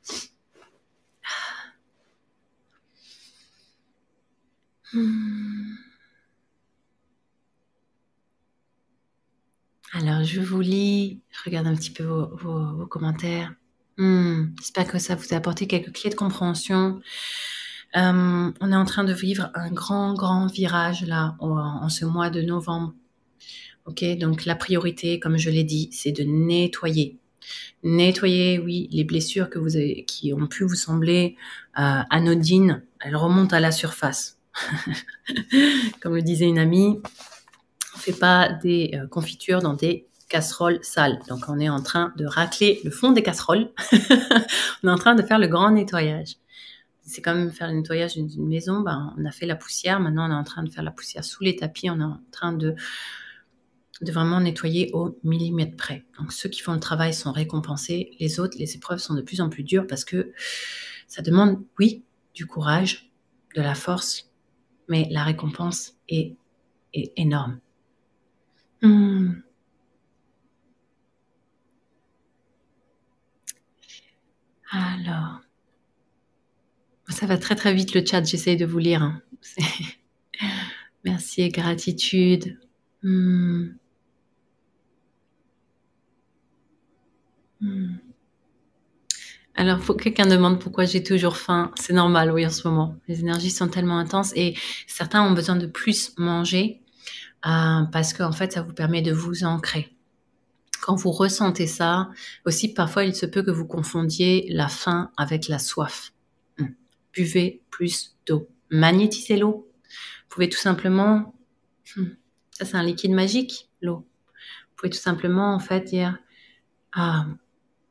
Alors, je vous lis, je regarde un petit peu vos, commentaires. Hmm, j'espère que ça vous a apporté quelques clés de compréhension. Euh, on est en train de vivre un grand, grand virage là en, ce mois de novembre. Ok, donc la priorité, comme je l'ai dit, c'est de nettoyer. Nettoyer, oui, les blessures qui ont pu vous sembler euh, anodines, elles remontent à la surface. *laughs* comme le disait une amie, fait pas des euh, confitures dans des casseroles sales. Donc on est en train de racler le fond des casseroles. *laughs* on est en train de faire le grand nettoyage. C'est comme faire le nettoyage d'une maison. Ben, on a fait la poussière. Maintenant, on est en train de faire la poussière sous les tapis. On est en train de vraiment nettoyer au millimètre près. Donc ceux qui font le travail sont récompensés. Les autres, les épreuves sont de plus en plus dures parce que ça demande, oui, du courage, de la force, mais la récompense est, est énorme. Hmm. Alors, ça va très très vite le chat, j'essaye de vous lire. Hein. Merci et gratitude. Hmm. Hmm. Alors, faut que quelqu'un demande pourquoi j'ai toujours faim. C'est normal, oui, en ce moment. Les énergies sont tellement intenses et certains ont besoin de plus manger euh, parce qu'en fait, ça vous permet de vous ancrer. Quand vous ressentez ça, aussi parfois il se peut que vous confondiez la faim avec la soif. Hmm. Buvez plus d'eau. Magnétisez l'eau. Vous pouvez tout simplement, hmm, ça c'est un liquide magique, l'eau. Vous pouvez tout simplement en fait dire, ah,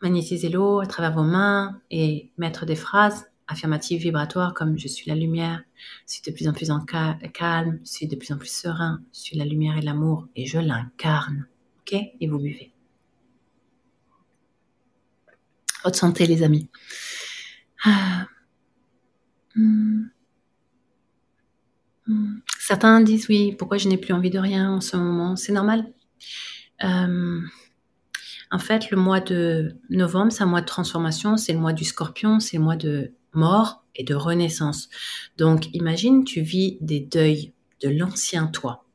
magnétiser l'eau à travers vos mains et mettre des phrases affirmative vibratoire comme je suis la lumière, je suis de plus en plus en calme, je suis de plus en plus serein, je suis la lumière et l'amour et je l'incarne. Ok? Et vous buvez. Haute santé les amis. Ah. Hmm. Hmm. Certains disent oui, pourquoi je n'ai plus envie de rien en ce moment? C'est normal. Euh, en fait, le mois de novembre, c'est un mois de transformation, c'est le mois du scorpion, c'est le mois de mort et de renaissance. Donc imagine, tu vis des deuils de l'ancien toi.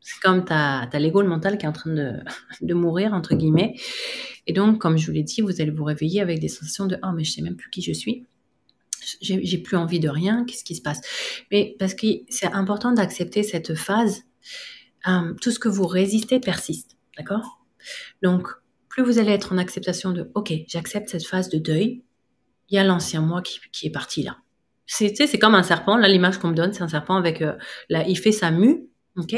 C'est comme tu as, l'ego, le mental qui est en train de, *laughs* de, mourir, entre guillemets. Et donc, comme je vous l'ai dit, vous allez vous réveiller avec des sensations de ⁇ Oh, mais je sais même plus qui je suis ⁇ j'ai plus envie de rien, qu'est-ce qui se passe? Mais parce que c'est important d'accepter cette phase, euh, tout ce que vous résistez persiste, d'accord? Donc, plus vous allez être en acceptation de, ok, j'accepte cette phase de deuil, il y a l'ancien moi qui, est parti là. C'est, c'est comme un serpent. Là, l'image qu'on me donne, c'est un serpent avec, euh, là, il fait sa mue, ok?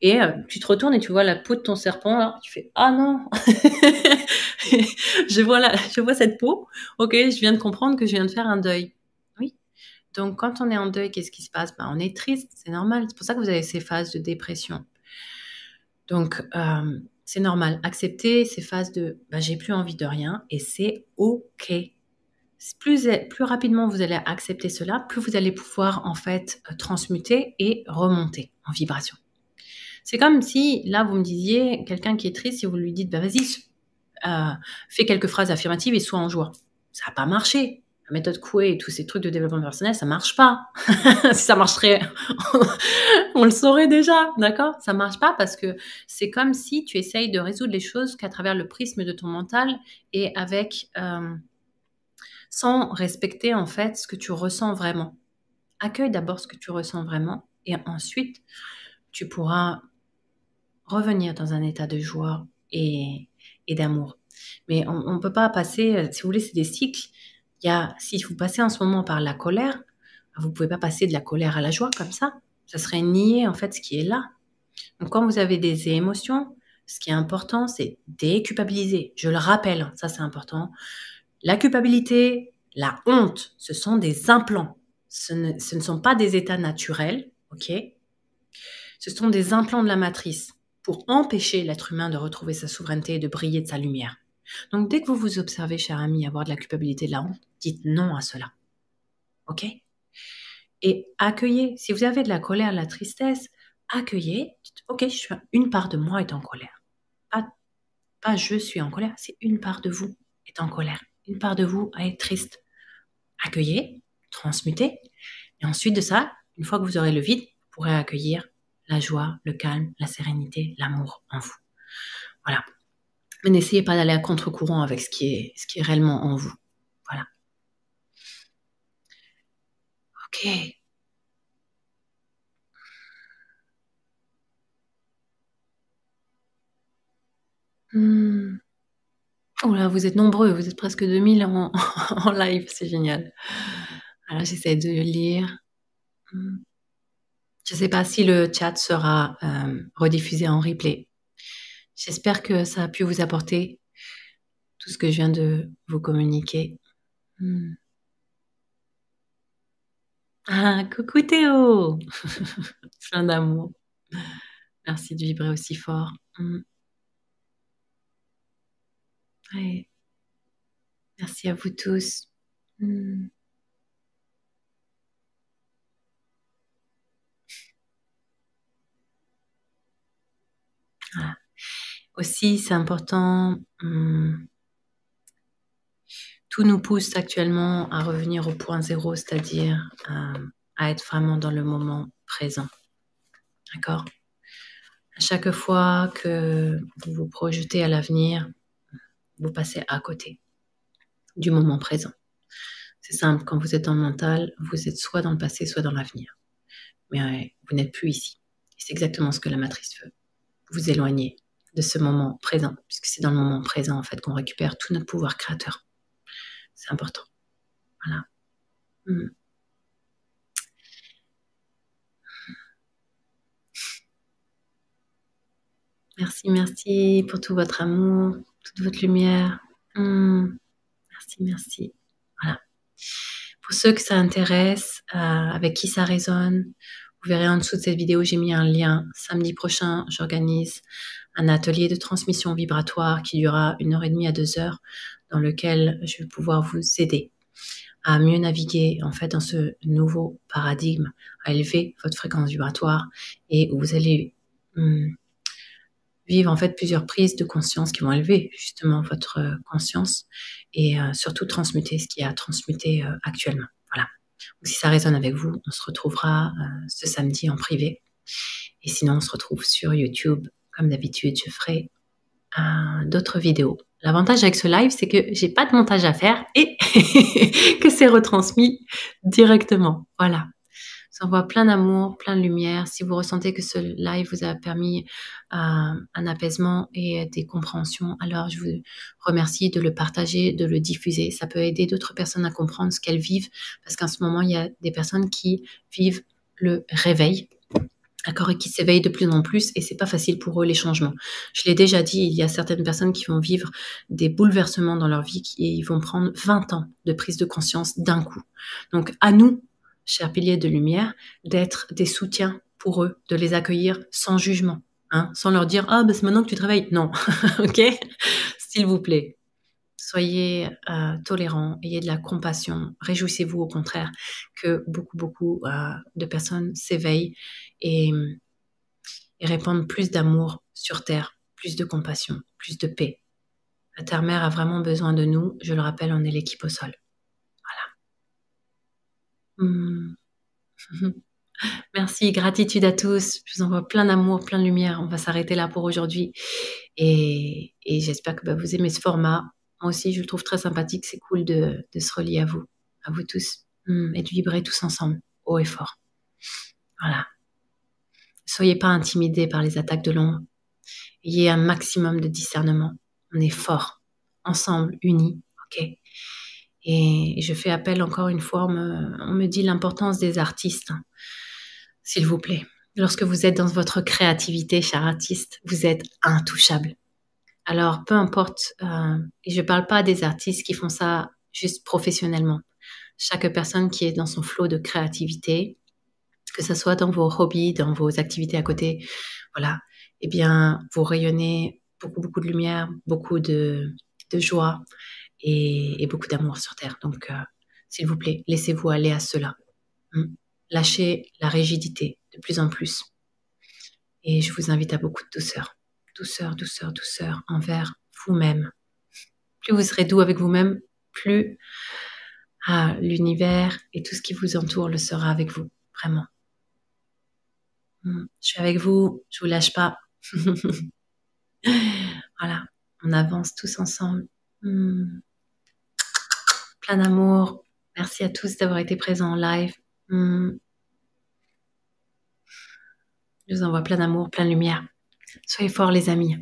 Et euh, tu te retournes et tu vois la peau de ton serpent là. Tu fais ah non, *laughs* je vois là, je vois cette peau. Ok, je viens de comprendre que je viens de faire un deuil. Oui. Donc quand on est en deuil, qu'est-ce qui se passe? Ben, on est triste, c'est normal. C'est pour ça que vous avez ces phases de dépression. Donc euh, c'est normal. Accepter ces phases de ben, j'ai plus envie de rien et c'est ok plus, plus rapidement vous allez accepter cela, plus vous allez pouvoir en fait euh, transmuter et remonter en vibration. C'est comme si là vous me disiez quelqu'un qui est triste, si vous lui dites bah vas-y, euh, fais quelques phrases affirmatives et sois en joie. Ça n'a pas marché. La méthode Coué et tous ces trucs de développement personnel, ça marche pas. *laughs* si ça marcherait, *laughs* on le saurait déjà, d'accord? Ça marche pas parce que c'est comme si tu essayes de résoudre les choses qu'à travers le prisme de ton mental et avec euh, sans respecter en fait ce que tu ressens vraiment. Accueille d'abord ce que tu ressens vraiment et ensuite tu pourras revenir dans un état de joie et, et d'amour. Mais on ne peut pas passer, si vous voulez, c'est des cycles il y a, si vous passez en ce moment par la colère, vous pouvez pas passer de la colère à la joie comme ça. Ça serait nier en fait ce qui est là. Donc quand vous avez des émotions, ce qui est important, c'est déculpabiliser. Je le rappelle, ça c'est important. La culpabilité, la honte, ce sont des implants. Ce ne, ce ne sont pas des états naturels, ok? Ce sont des implants de la matrice pour empêcher l'être humain de retrouver sa souveraineté et de briller de sa lumière. Donc dès que vous vous observez, cher ami, avoir de la culpabilité, de la honte, dites non à cela. OK? Et accueillez, si vous avez de la colère, de la tristesse, accueillez, dites, OK, une part de moi est en colère. Pas, pas je suis en colère, c'est une part de vous est en colère. Une part de vous est triste. Accueillez, transmutez, et ensuite de ça, une fois que vous aurez le vide, vous pourrez accueillir la joie, le calme, la sérénité, l'amour en vous. Voilà. Mais n'essayez pas d'aller à contre-courant avec ce qui, est, ce qui est réellement en vous. Voilà. Ok. Hmm. Oh là, vous êtes nombreux, vous êtes presque 2000 en, *laughs* en live, c'est génial. Alors j'essaie de lire. Hmm. Je ne sais pas si le chat sera euh, rediffusé en replay. J'espère que ça a pu vous apporter tout ce que je viens de vous communiquer. Hmm. Ah, coucou Théo *laughs* Plein d'amour. Merci de vibrer aussi fort. Hmm. Merci à vous tous. Hmm. Aussi, c'est important, hum, tout nous pousse actuellement à revenir au point zéro, c'est-à-dire à, être vraiment dans le moment présent. D'accord? À chaque fois que vous vous projetez à l'avenir, vous passez à côté du moment présent. C'est simple, quand vous êtes dans le mental, vous êtes soit dans le passé, soit dans l'avenir. Mais vous n'êtes plus ici. C'est exactement ce que la matrice veut. Vous éloigner de ce moment présent, puisque c'est dans le moment présent en fait qu'on récupère tout notre pouvoir créateur. C'est important. Voilà. Hmm. Merci, merci pour tout votre amour, toute votre lumière. Hmm. Merci, merci. Voilà. Pour ceux que ça intéresse, euh, avec qui ça résonne, vous verrez en dessous de cette vidéo, j'ai mis un lien. Samedi prochain, j'organise un atelier de transmission vibratoire qui durera une heure et demie à deux heures, dans lequel je vais pouvoir vous aider à mieux naviguer en fait dans ce nouveau paradigme, à élever votre fréquence vibratoire et vous allez hum, vivre en fait plusieurs prises de conscience qui vont élever justement votre conscience et euh, surtout transmuter ce qui est à transmuter euh, actuellement. Voilà. si ça résonne avec vous, on se retrouvera euh, ce samedi en privé. Et sinon, on se retrouve sur YouTube comme d'habitude, je ferai euh, d'autres vidéos. L'avantage avec ce live, c'est que j'ai pas de montage à faire et *laughs* que c'est retransmis directement. Voilà. Ça envoie plein d'amour, plein de lumière. Si vous ressentez que ce live vous a permis euh, un apaisement et des compréhensions, alors je vous remercie de le partager, de le diffuser. Ça peut aider d'autres personnes à comprendre ce qu'elles vivent parce qu'en ce moment, il y a des personnes qui vivent le réveil d'accord, et qui s'éveillent de plus en plus, et c'est pas facile pour eux les changements. Je l'ai déjà dit, il y a certaines personnes qui vont vivre des bouleversements dans leur vie et ils vont prendre 20 ans de prise de conscience d'un coup. Donc à nous, chers piliers de lumière, d'être des soutiens pour eux, de les accueillir sans jugement, hein, sans leur dire ah ben c'est maintenant que tu te réveilles. Non, *laughs* ok, s'il vous plaît. Soyez euh, tolérants, ayez de la compassion, réjouissez-vous au contraire que beaucoup, beaucoup euh, de personnes s'éveillent et, répandent plus d'amour sur Terre, plus de compassion, plus de paix. La Terre-Mère a vraiment besoin de nous. Je le rappelle, on est l'équipe au sol. Voilà. Hmm. *laughs* Merci, gratitude à tous. Je vous envoie plein d'amour, plein de lumière. On va s'arrêter là pour aujourd'hui. Et, j'espère que bah, vous aimez ce format. Moi aussi, je le trouve très sympathique. C'est cool de, se relier à vous, à vous tous, hmm, et de vibrer tous ensemble, haut et fort. Voilà. Soyez pas intimidés par les attaques de l'ombre. Ayez un maximum de discernement. On est fort, ensemble, unis, ok Et je fais appel encore une fois, on me, dit l'importance des artistes, s'il vous plaît. Lorsque vous êtes dans votre créativité, cher artiste, vous êtes intouchable. Alors, peu importe, euh, et je ne parle pas des artistes qui font ça juste professionnellement. Chaque personne qui est dans son flot de créativité, que ce soit dans vos hobbies, dans vos activités à côté, voilà, eh bien, vous rayonnez beaucoup, beaucoup de lumière, beaucoup de, joie et, beaucoup d'amour sur Terre. Donc, euh, s'il vous plaît, laissez-vous aller à cela. Hmm. Lâchez la rigidité de plus en plus. Et je vous invite à beaucoup de douceur. Douceur, douceur, douceur envers vous-même. Plus vous serez doux avec vous-même, plus ah, l'univers et tout ce qui vous entoure le sera avec vous. Vraiment. Hmm. Je suis avec vous, je vous lâche pas. *laughs* voilà, on avance tous ensemble. Hmm. Plein d'amour. Merci à tous d'avoir été présents en live. Hmm. Je vous envoie plein d'amour, plein de lumière. Soyez forts les amis.